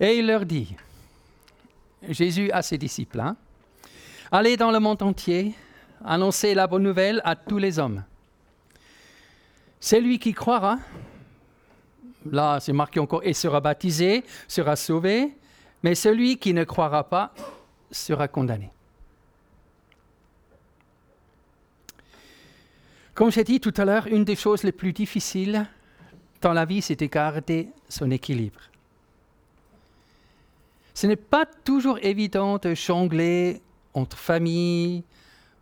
Et il leur dit, Jésus à ses disciples, hein, allez dans le monde entier, annoncez la bonne nouvelle à tous les hommes. Celui qui croira, là c'est marqué encore, et sera baptisé, sera sauvé, mais celui qui ne croira pas sera condamné. Comme j'ai dit tout à l'heure, une des choses les plus difficiles dans la vie, c'est de garder son équilibre. Ce n'est pas toujours évident de jongler entre famille,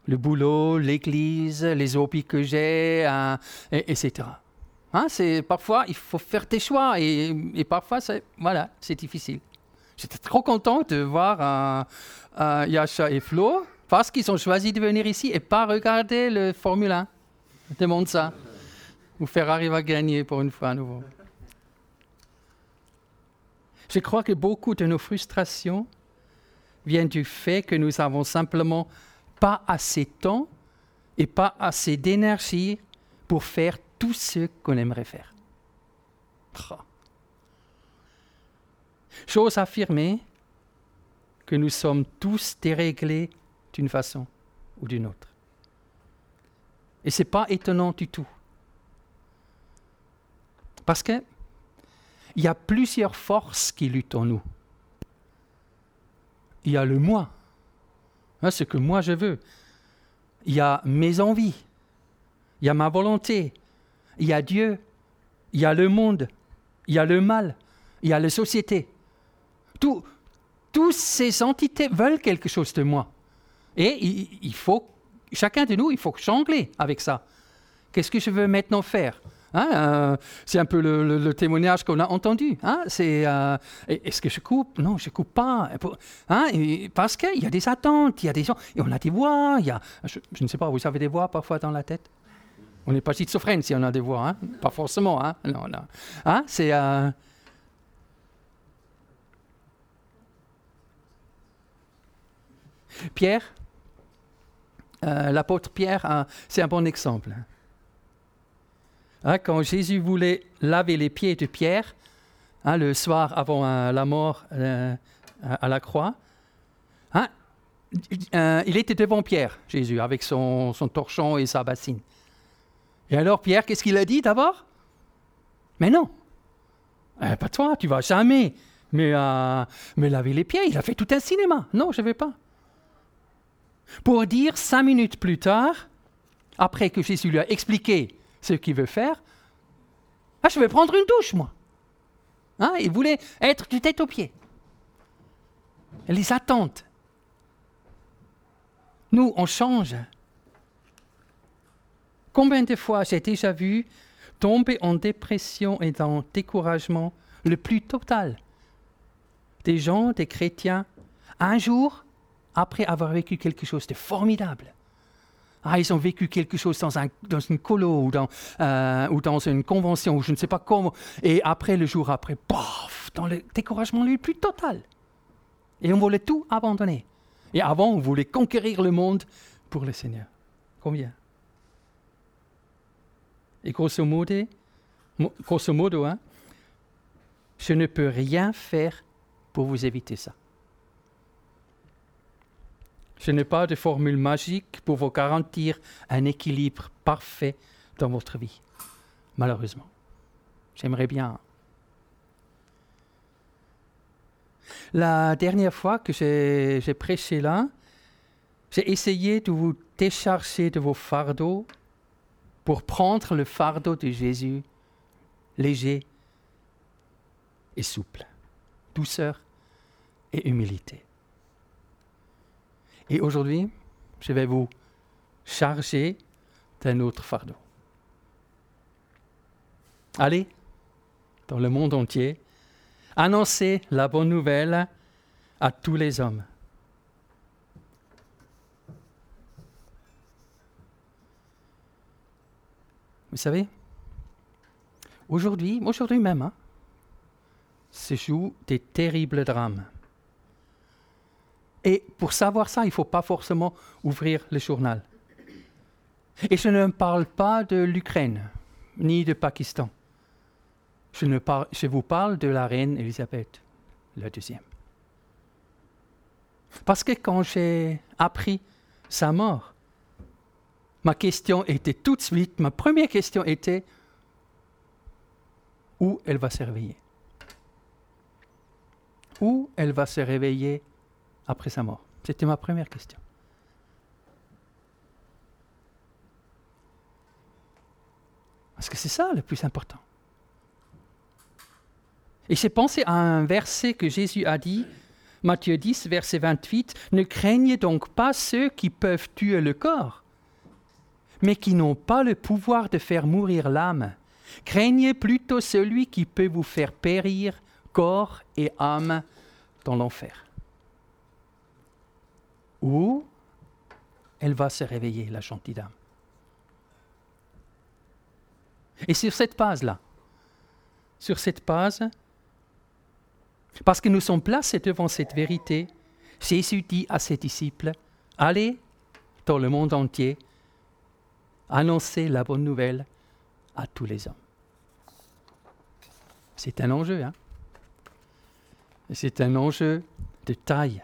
le boulot, l'église, les hobbies que j'ai, hein, etc. Hein, c'est, parfois, il faut faire des choix et, parfois, c'est, voilà, c'est difficile. J'étais trop content de voir euh, Yasha et Flo parce qu'ils ont choisi de venir ici et pas regarder le Formule 1 demande ça. Ou Ferrari va gagner pour une fois à nouveau. Je crois que beaucoup de nos frustrations viennent du fait que nous avons simplement pas assez de temps et pas assez d'énergie pour faire tout ce qu'on aimerait faire. J'ose affirmer que nous sommes tous déréglés d'une façon ou d'une autre. Et ce n'est pas étonnant du tout. Parce qu'il y a plusieurs forces qui luttent en nous. Il y a le moi, hein, ce que moi je veux. Il y a mes envies. Il y a ma volonté. Il y a Dieu. Il y a le monde. Il y a le mal. Il y a la société. Tous ces entités veulent quelque chose de moi. Et il, il faut chacun de nous, il faut jongler avec ça. Qu'est-ce que je veux maintenant faire? Hein, euh, C'est un peu le, témoignage qu'on a entendu. Hein, euh, est-ce que je coupe? Non, je coupe pas. Hein, parce qu'il y a des attentes, il y a des gens, et on a des voix. Je, ne sais pas, vous avez des voix parfois dans la tête? On n'est pas schizophrène si on a des voix, pas forcément. Non, non. C'est euh, Pierre, l'apôtre Pierre, c'est un bon exemple. Hein, quand Jésus voulait laver les pieds de Pierre, hein, le soir avant euh, la mort euh, à la croix, hein, il était devant Pierre, Jésus, avec son, torchon et sa bassine. Et alors Pierre, qu'est-ce qu'il a dit d'abord? Mais non, pas toi, tu vas jamais me laver les pieds. Il a fait tout un cinéma. Non, je ne vais pas pour dire cinq minutes plus tard, après que Jésus lui a expliqué ce qu'il veut faire, ah, je vais prendre une douche, moi. Hein, il voulait être du tête aux pieds. Les attentes. Nous, on change. Combien de fois j'ai déjà vu tomber en dépression et en découragement le plus total des gens, des chrétiens, un jour, après avoir vécu quelque chose de formidable. Ah, ils ont vécu quelque chose dans, un, dans une colo ou dans, euh, ou dans une convention ou je ne sais pas comment. Et après, le jour après, paf, dans le découragement le plus total. Et on voulait tout abandonner. Et avant, on voulait conquérir le monde pour le Seigneur. Combien? Et grosso modo, grosso modo hein, je ne peux rien faire pour vous éviter ça. Je n'ai pas de formule magique pour vous garantir un équilibre parfait dans votre vie, malheureusement. J'aimerais bien. La dernière fois que j'ai prêché là, j'ai essayé de vous décharger de vos fardeaux pour prendre le fardeau de Jésus léger et souple, douceur et humilité. Et aujourd'hui, je vais vous charger d'un autre fardeau. Allez, dans le monde entier, annoncez la bonne nouvelle à tous les hommes. Vous savez, aujourd'hui, aujourd'hui même, hein, se jouent des terribles drames. Et pour savoir ça, il ne faut pas forcément ouvrir le journal. Et je ne parle pas de l'Ukraine, ni de Pakistan. je, vous parle de la reine Élisabeth, la deuxième. Parce que quand j'ai appris sa mort, ma question était tout de suite, ma première question était, où elle va se réveiller? Où elle va se réveiller après sa mort C'était ma première question. Parce que c'est ça le plus important. Et j'ai pensé à un verset que Jésus a dit, Matthieu 10, verset 28, Ne craignez donc pas ceux qui peuvent tuer le corps, mais qui n'ont pas le pouvoir de faire mourir l'âme. Craignez plutôt celui qui peut vous faire périr corps et âme dans l'enfer. Où elle va se réveiller, la gentille dame. Et sur cette base-là, sur cette base, parce que nous sommes placés devant cette vérité, Jésus dit à ses disciples, allez dans le monde entier, annoncer la bonne nouvelle à tous les hommes. C'est un enjeu, hein? C'est un enjeu de taille.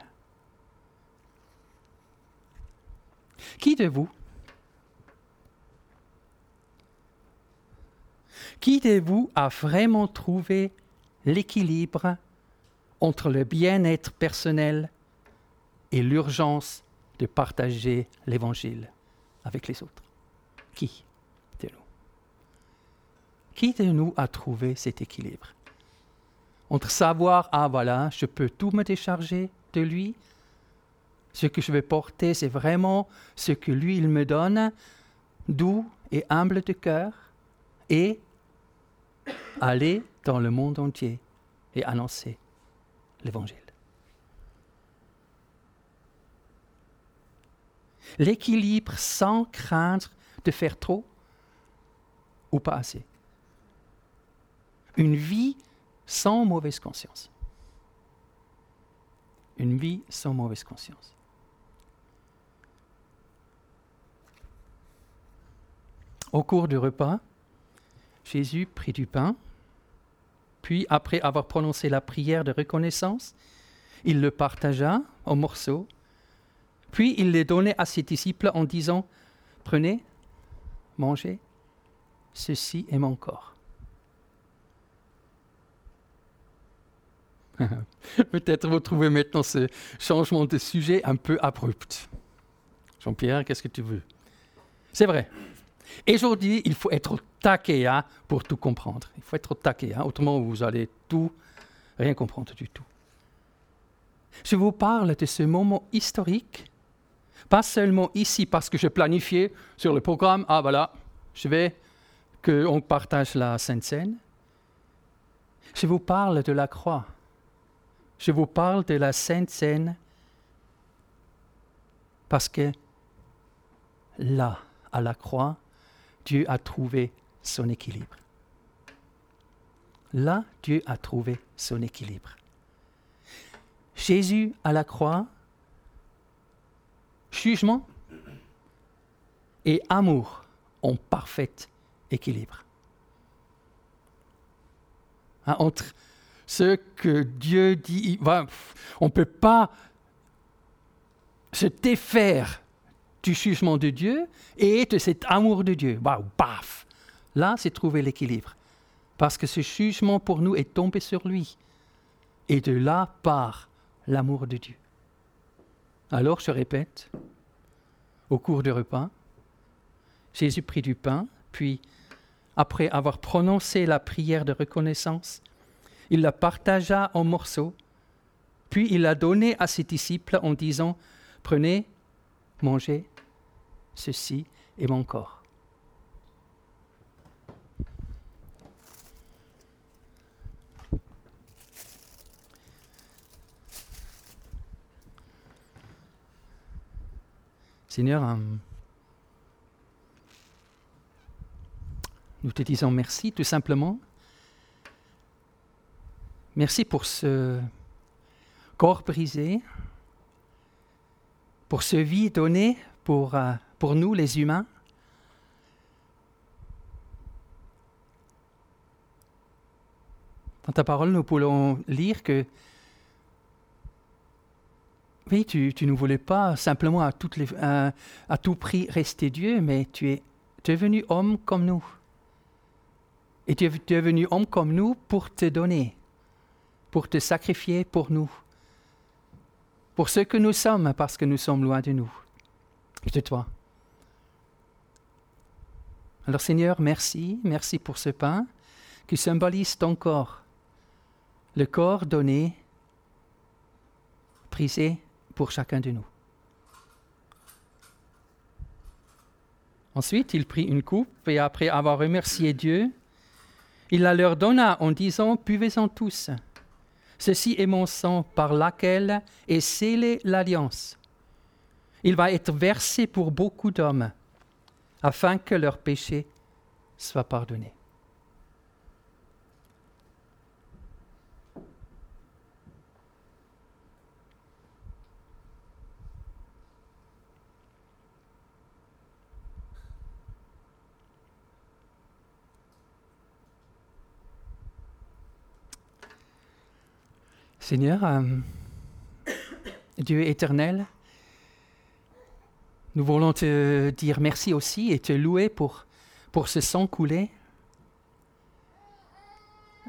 Qui de vous? Qui de vous a vraiment trouvé l'équilibre entre le bien-être personnel et l'urgence de partager l'Évangile avec les autres? Qui de nous? Qui de nous a trouvé cet équilibre? Entre savoir, ah voilà, je peux tout me décharger de lui, ce que je vais porter, c'est vraiment ce que lui, il me donne, doux et humble de cœur, et aller dans le monde entier et annoncer l'Évangile. L'équilibre sans craindre de faire trop ou pas assez. Une vie sans mauvaise conscience. Une vie sans mauvaise conscience. Au cours du repas, Jésus prit du pain, puis après avoir prononcé la prière de reconnaissance, il le partagea en morceaux, puis il les donnait à ses disciples en disant, Prenez, mangez, ceci est mon corps. Peut-être vous trouvez maintenant ce changement de sujet un peu abrupt. Jean-Pierre, qu'est-ce que tu veux? C'est vrai, et aujourd'hui, il faut être au taquet hein, pour tout comprendre. Il faut être au taquet, hein, autrement vous allez tout, rien comprendre du tout. Je vous parle de ce moment historique, pas seulement ici parce que je planifiais sur le programme, ah voilà, je vais qu'on partage la Sainte Seine. Je vous parle de la croix. Je vous parle de la Sainte Seine parce que là, à la croix, Dieu a trouvé son équilibre. Là, Dieu a trouvé son équilibre. Jésus à la croix, jugement et amour ont parfait équilibre. Hein, entre ce que Dieu dit, on ne peut pas se défaire du jugement de Dieu et de cet amour de Dieu. Waouh, paf Là, c'est trouver l'équilibre. Parce que ce jugement pour nous est tombé sur lui. Et de là part l'amour de Dieu. Alors, je répète, au cours du repas, Jésus prit du pain, puis, après avoir prononcé la prière de reconnaissance, il la partagea en morceaux, puis il l'a donnée à ses disciples en disant, Prenez, mangez, ceci est mon corps. Seigneur, euh, nous te disons merci tout simplement. Merci pour ce corps brisé, pour ce vie donné pour, euh, pour nous les humains? Dans ta parole, nous pouvons lire que oui, tu, ne voulais pas simplement à, tout prix rester Dieu, mais tu es devenu homme comme nous. Et tu es devenu homme comme nous pour te donner, pour te sacrifier pour nous, pour ce que nous sommes, parce que nous sommes loin de nous, de toi. Alors Seigneur, merci, merci pour ce pain qui symbolise ton corps, le corps donné, prisé pour chacun de nous. Ensuite, il prit une coupe et après avoir remercié Dieu, il la leur donna en disant, Buvez-en tous. Ceci est mon sang par laquelle est scellée l'alliance. Il va être versé pour beaucoup d'hommes, afin que leurs péchés soient pardonnés. Seigneur, euh, Dieu éternel, nous voulons te dire merci aussi et te louer pour, ce sang coulé.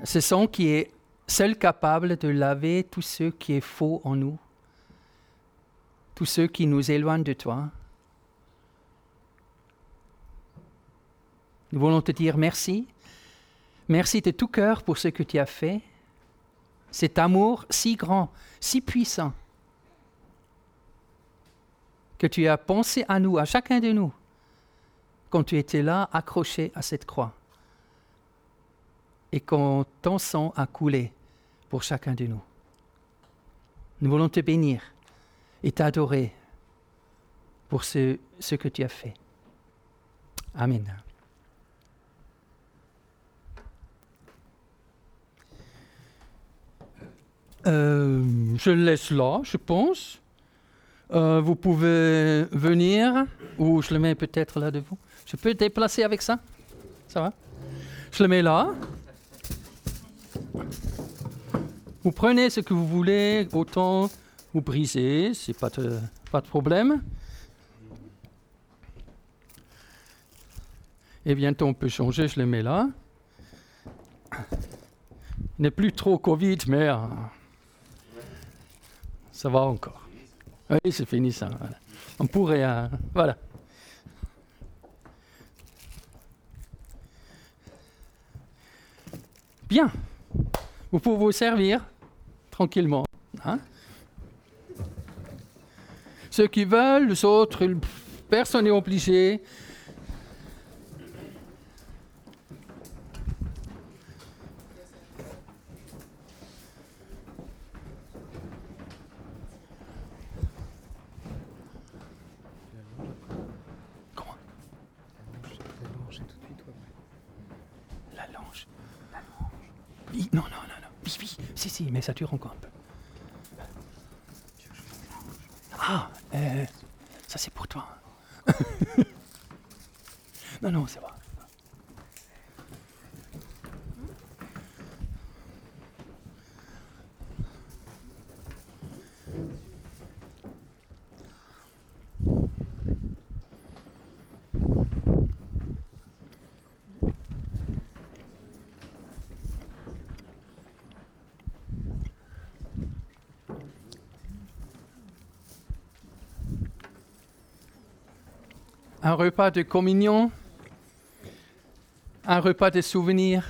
Ce sang qui est seul capable de laver tout ce qui est faux en nous, tout ce qui nous éloigne de toi. Nous voulons te dire merci. Merci de tout cœur pour ce que tu as fait cet amour si grand, si puissant, que tu as pensé à nous, à chacun de nous, quand tu étais là, accroché à cette croix, et quand ton sang a coulé pour chacun de nous. Nous voulons te bénir et t'adorer pour ce, que tu as fait. Amen. Euh, je laisse là, je pense. Euh, vous pouvez venir, ou je le mets peut-être là devant. Je peux déplacer avec ça? Ça va? Je le mets là. Vous prenez ce que vous voulez, autant vous brisez, c'est pas de, pas de problème. Et bientôt on peut changer, je le mets là. Il n'est plus trop Covid, mais. Euh, ça va encore. Oui, c'est fini ça. On pourrait. Euh, voilà. Bien. Vous pouvez vous servir tranquillement. Hein. Ceux qui veulent, les autres, personne n'est obligé. Mais ça dure encore un peu. Ah, euh, ça c'est pour toi. non, non, c'est vrai. Un repas de communion, un repas de souvenirs,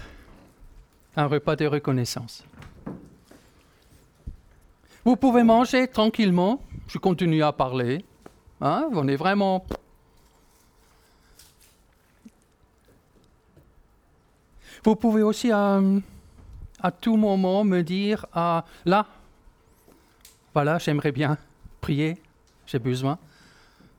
un repas de reconnaissance. Vous pouvez manger tranquillement, je continue à parler. Hein, on est vraiment... Vous pouvez aussi euh, à tout moment me dire, ah, là, voilà, j'aimerais bien prier, j'ai besoin.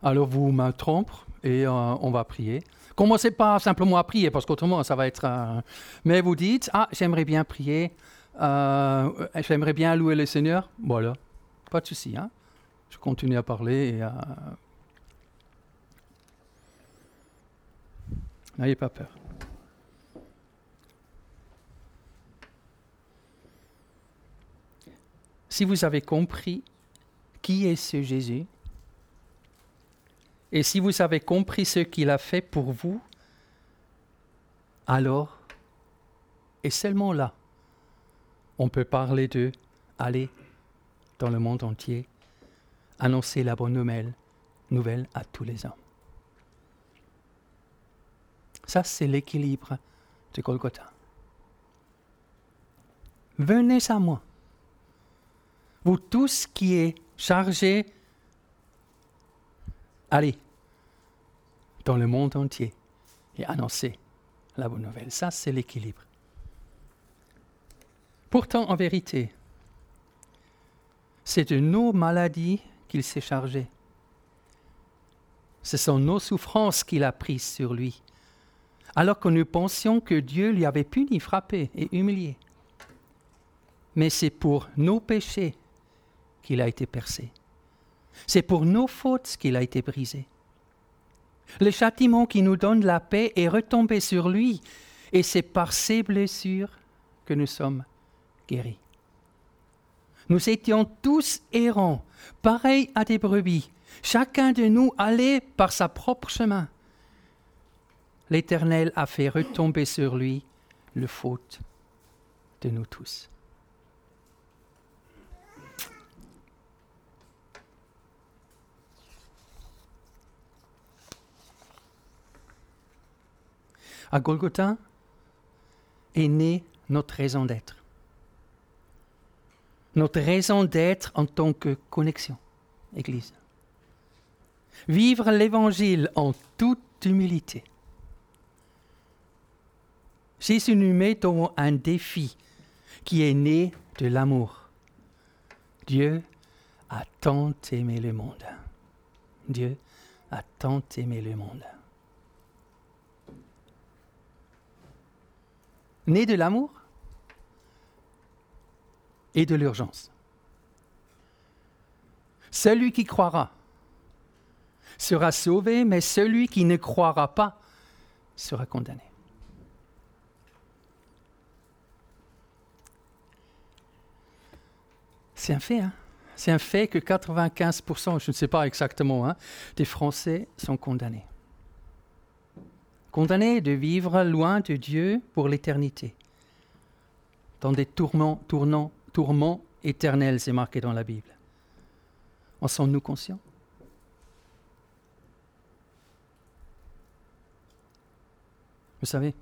Alors vous me trompez, et euh, on va prier. Commencez pas simplement à prier, parce qu'autrement, ça va être... Mais vous dites, ah, j'aimerais bien prier, euh, j'aimerais bien louer le Seigneur. Voilà, pas de souci. Hein? Je continue à parler et. N'ayez pas peur. si vous avez compris qui est ce Jésus, et si vous avez compris ce qu'il a fait pour vous, alors, et seulement là, on peut parler de aller dans le monde entier, annoncer la bonne nouvelle, nouvelle à tous les hommes. Ça, c'est l'équilibre de Golgotha. Venez à moi, vous tous qui êtes chargés, allez dans le monde entier et annoncez la bonne nouvelle. Ça, c'est l'équilibre. Pourtant, en vérité, c'est de nos maladies qu'il s'est chargé. Ce sont nos souffrances qu'il a prises sur lui, alors que nous pensions que Dieu lui avait puni, frappé et humilié. Mais c'est pour nos péchés qu'il a été percé. C'est pour nos fautes qu'il a été brisé. Le châtiment qui nous donne la paix est retombé sur lui, et c'est par ses blessures que nous sommes guéris. Nous étions tous errants, pareils à des brebis. Chacun de nous allait par sa propre chemin. L'Éternel a fait retomber sur lui le faute de nous tous. À Golgotha est née notre raison d'être. Notre raison d'être en tant que connexion, Église. Vivre l'Évangile en toute humilité. Jésus nous met devant un défi qui est né de l'amour. Dieu a tant aimé le monde. Dieu a tant aimé le monde. Né de l'amour et de l'urgence. Celui qui croira sera sauvé, mais celui qui ne croira pas sera condamné. C'est un fait, hein? C'est un fait que 95%, je ne sais pas exactement, hein, des Français sont condamnés condamnés de vivre loin de Dieu pour l'éternité, dans des tourments, tournants, tourments éternels, c'est marqué dans la Bible. En sommes-nous conscients? Vous savez,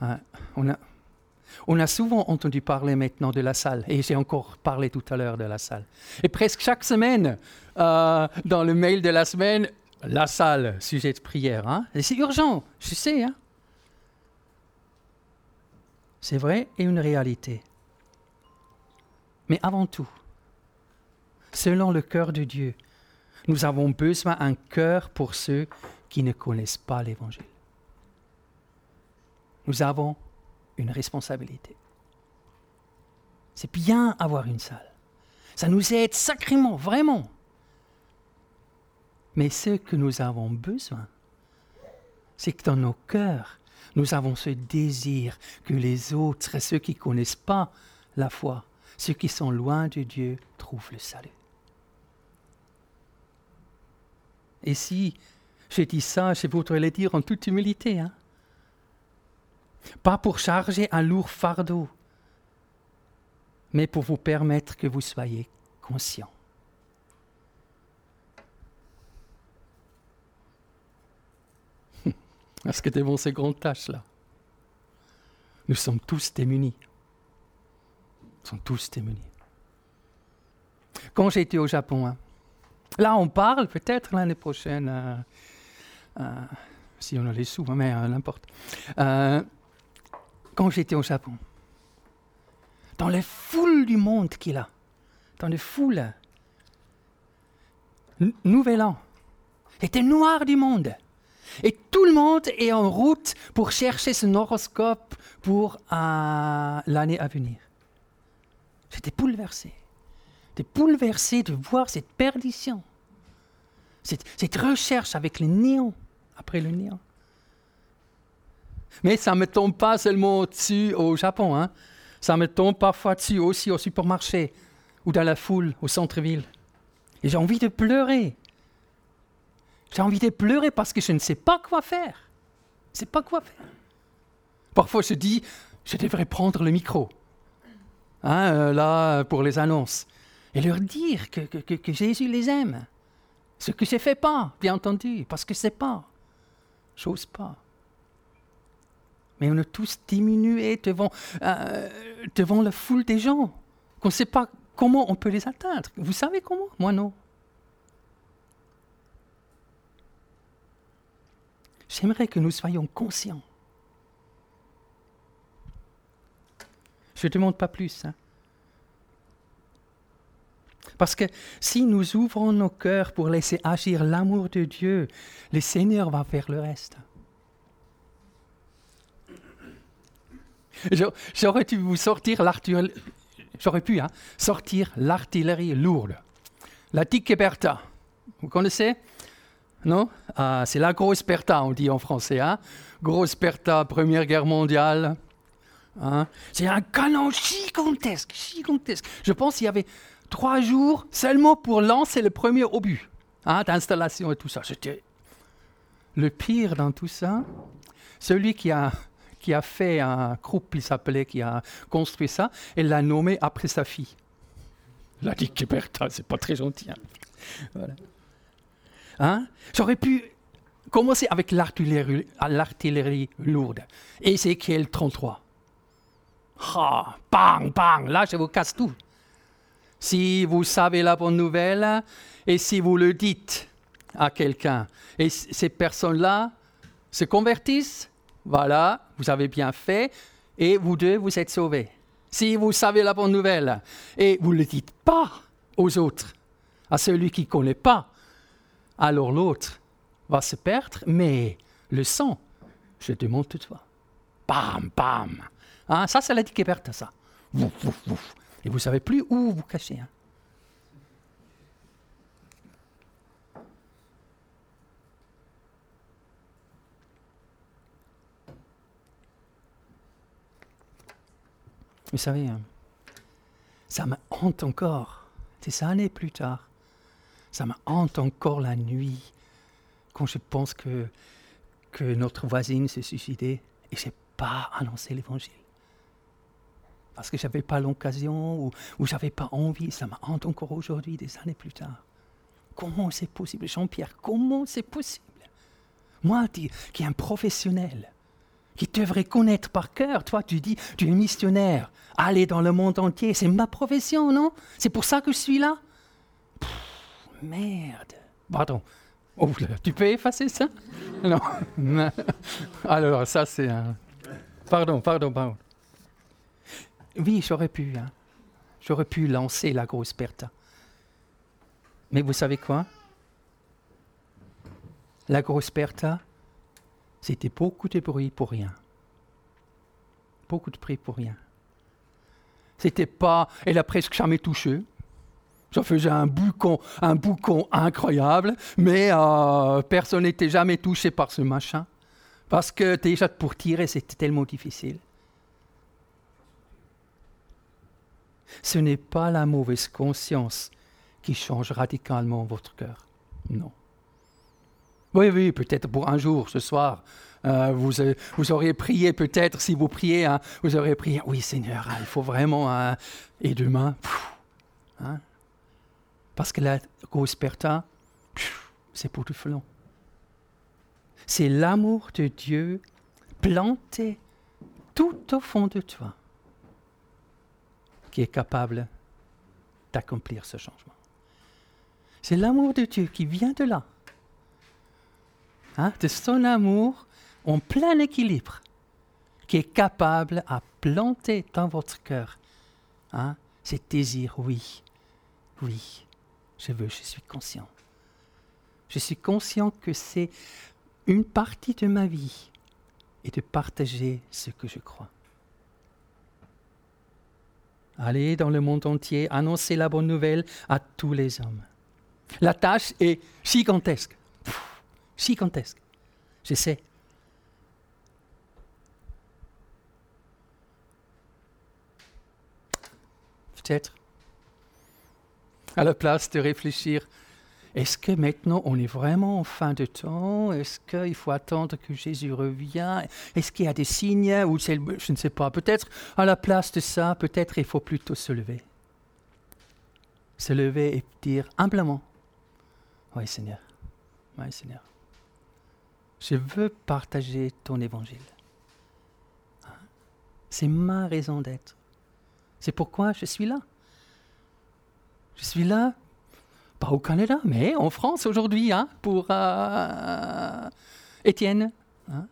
hein, on a, on a souvent entendu parler maintenant de la salle, et j'ai encore parlé tout à l'heure de la salle. Et presque chaque semaine, euh, dans le mail de la semaine, la salle, sujet de prière. Hein? Et c'est urgent, je sais. Hein? C'est vrai et une réalité. Mais avant tout, selon le cœur de Dieu, nous avons besoin d'un cœur pour ceux qui ne connaissent pas l'Évangile. Nous avons une responsabilité. C'est bien avoir une salle. Ça nous aide sacrément, vraiment. Mais ce que nous avons besoin, c'est que dans nos cœurs, nous avons ce désir que les autres, ceux qui ne connaissent pas la foi, ceux qui sont loin de Dieu, trouvent le salut. Et si je dis ça, je voudrais le dire en toute humilité. Hein? Pas pour charger un lourd fardeau, mais pour vous permettre que vous soyez conscient. Parce que devant ces grandes tâches-là, nous sommes tous démunis. Nous sommes tous démunis. Quand j'étais au Japon, hein, là on parle peut-être l'année prochaine, euh, euh, si on a les sous, hein, mais euh, n'importe quand j'étais au Japon, dans les foules du monde qu'il a, dans les foules, Nouvel An, était noir du monde. Et tout le monde est en route pour chercher son horoscope pour euh, l'année à venir. J'étais bouleversé. J'étais bouleversé de voir cette perdition, cette, cette recherche avec le néant, après le néant. Mais ça ne me tombe pas seulement dessus au Japon. Hein. Ça me tombe parfois dessus aussi au supermarché ou dans la foule au centre-ville. Et j'ai envie de pleurer. J'ai envie de pleurer parce que je ne sais pas quoi faire. Je ne sais pas quoi faire. Parfois, je dis, je devrais prendre le micro, hein, euh, là, pour les annonces, et leur dire que, Jésus les aime. Ce que je ne fais pas, bien entendu, parce que je ne sais pas. J'ose pas. Mais on est tous diminués devant, euh, la foule des gens, qu'on ne sait pas comment on peut les atteindre. Vous savez comment? Moi non. J'aimerais que nous soyons conscients. Je ne demande pas plus. Hein. Parce que si nous ouvrons nos cœurs pour laisser agir l'amour de Dieu, le Seigneur va faire le reste. J'aurais dû vous sortir l'artillerie, j'aurais pu hein, sortir l'artillerie lourde. La Bertha, vous connaissez? Non? Ah, C'est la grosse Bertha, on dit en français. Hein grosse Bertha, Première Guerre mondiale. Hein C'est un canon gigantesque, gigantesque. Je pense qu'il y avait trois jours seulement pour lancer le premier obus d'installation et tout ça. C'était le pire dans tout ça. Celui qui a, qui a fait un groupe, il s'appelait, qui a construit ça, et l'a nommé après sa fille. Il a dit Bertha, c'est pas très gentil. Hein. Hein? J'aurais pu commencer avec l'artillerie lourde. Quel 33. Ah, bang, bang, là je vous casse tout. Si vous savez la bonne nouvelle et si vous le dites à quelqu'un et ces personnes-là se convertissent, voilà, vous avez bien fait et vous deux, vous êtes sauvés. Si vous savez la bonne nouvelle et vous ne le dites pas aux autres, à celui qui ne connaît pas, alors l'autre va se perdre, mais le sang, je demande toutefois. Bam, bam. Hein, ça, c'est la découverte, ça. Et vous ne savez plus où vous cacher. Hein. Vous savez, hein, ça me hante encore, des années plus tard. Ça me hante encore la nuit quand je pense que, que notre voisine s'est suicidée et je n'ai pas annoncé l'évangile parce que je n'avais pas l'occasion ou, ou je n'avais pas envie. Ça me hante encore aujourd'hui, des années plus tard. Comment c'est possible, Jean-Pierre Comment c'est possible? Moi, qui est un professionnel, qui devrait connaître par cœur, toi, tu dis, tu es missionnaire, aller dans le monde entier, c'est ma profession, non? C'est pour ça que je suis là? Merde. Pardon. Oh, tu peux effacer ça? Non. Alors, ça, c'est un. Pardon, pardon, pardon. Oui, j'aurais pu. Hein. J'aurais pu lancer la grosse perte. Mais vous savez quoi? La grosse perte, c'était beaucoup de bruit pour rien. Beaucoup de bruit pour rien. C'était pas. Elle a presque jamais touché. Ça faisait un boucon, un boucon incroyable, mais euh, personne n'était jamais touché par ce machin. Parce que déjà pour tirer, c'était tellement difficile. Ce n'est pas la mauvaise conscience qui change radicalement votre cœur. Non. Oui, oui, peut-être pour un jour, ce soir, euh, vous, euh, vous auriez prié, peut-être, si vous priez, hein, vous auriez prié, oui Seigneur, hein, il faut vraiment, hein, et demain, parce que la prosperta, c'est pour tout flanc. C'est l'amour de Dieu planté tout au fond de toi qui est capable d'accomplir ce changement. C'est l'amour de Dieu qui vient de là, hein, de son amour en plein équilibre, qui est capable à planter dans votre cœur hein, ces désirs, oui, oui, je veux, je suis conscient. Je suis conscient que c'est une partie de ma vie et de partager ce que je crois. Allez dans le monde entier, annoncer la bonne nouvelle à tous les hommes. La tâche est gigantesque gigantesque. Je sais. Peut-être, à la place de réfléchir, est-ce que maintenant on est vraiment en fin de temps? Est-ce qu'il faut attendre que Jésus revienne? Est-ce qu'il y a des signes ou Je ne sais pas. Peut-être, à la place de ça, peut-être il faut plutôt se lever. Se lever et dire humblement, oui Seigneur, oui Seigneur je veux partager ton évangile. C'est ma raison d'être. C'est pourquoi je suis là. Je suis là, pas au Canada, mais en France aujourd'hui, hein, pour euh, Étienne. Hein.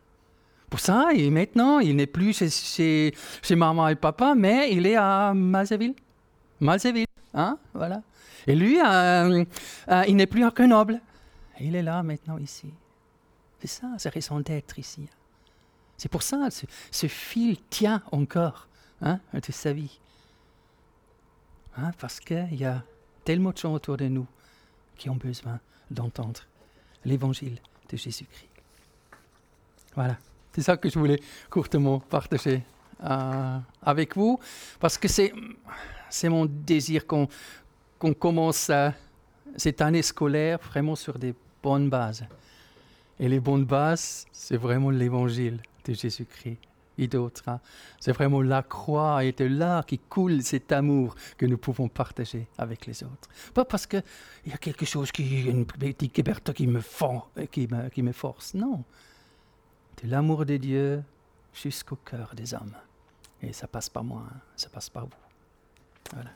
Pour ça, et maintenant, il n'est plus chez, maman et papa, mais il est à Mazeville. Mazeville, hein, voilà. Et lui, euh, euh, il n'est plus à Grenoble. Il est là maintenant ici. C'est ça, sa raison d'être ici. C'est pour ça, ce, ce fil tient encore hein, de sa vie. Hein, parce qu'il y a tellement de gens autour de nous qui ont besoin d'entendre l'évangile de Jésus-Christ. Voilà, c'est ça que je voulais courtement partager euh, avec vous, parce que c'est, mon désir qu'on, qu'on commence cette année scolaire vraiment sur des bonnes bases. Et les bonnes bases, c'est vraiment l'évangile de Jésus-Christ et d'autres. Hein. C'est vraiment la croix et de là qui coule cet amour que nous pouvons partager avec les autres. Pas parce qu'il y a quelque chose qui, une petite qui me, me, qui me force, non. De l'amour de Dieu jusqu'au cœur des hommes. Et ça passe par moi, hein. ça passe par vous. Voilà.